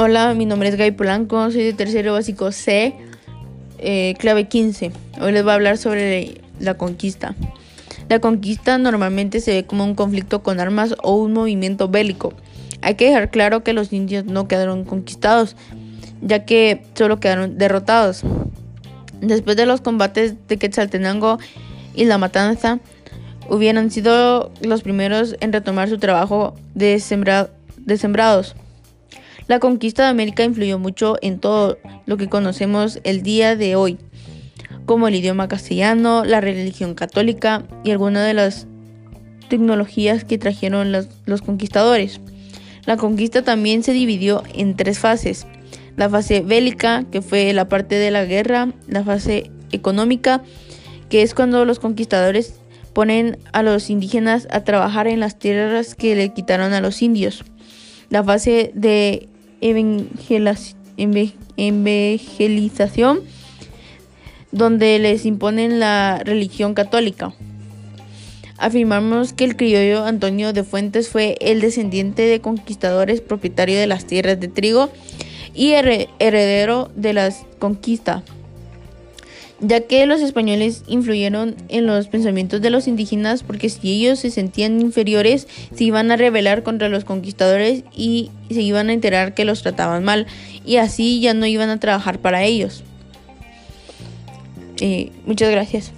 Hola, mi nombre es Gaby Polanco, soy de tercero básico C, eh, clave 15. Hoy les voy a hablar sobre la conquista. La conquista normalmente se ve como un conflicto con armas o un movimiento bélico. Hay que dejar claro que los indios no quedaron conquistados, ya que solo quedaron derrotados. Después de los combates de Quetzaltenango y la matanza, hubieran sido los primeros en retomar su trabajo de, de sembrados. La conquista de América influyó mucho en todo lo que conocemos el día de hoy, como el idioma castellano, la religión católica y algunas de las tecnologías que trajeron los, los conquistadores. La conquista también se dividió en tres fases. La fase bélica, que fue la parte de la guerra, la fase económica, que es cuando los conquistadores ponen a los indígenas a trabajar en las tierras que le quitaron a los indios. La fase de evangelización donde les imponen la religión católica. Afirmamos que el criollo Antonio de Fuentes fue el descendiente de conquistadores propietario de las tierras de trigo y heredero de la conquista ya que los españoles influyeron en los pensamientos de los indígenas porque si ellos se sentían inferiores se iban a rebelar contra los conquistadores y se iban a enterar que los trataban mal y así ya no iban a trabajar para ellos. Eh, muchas gracias.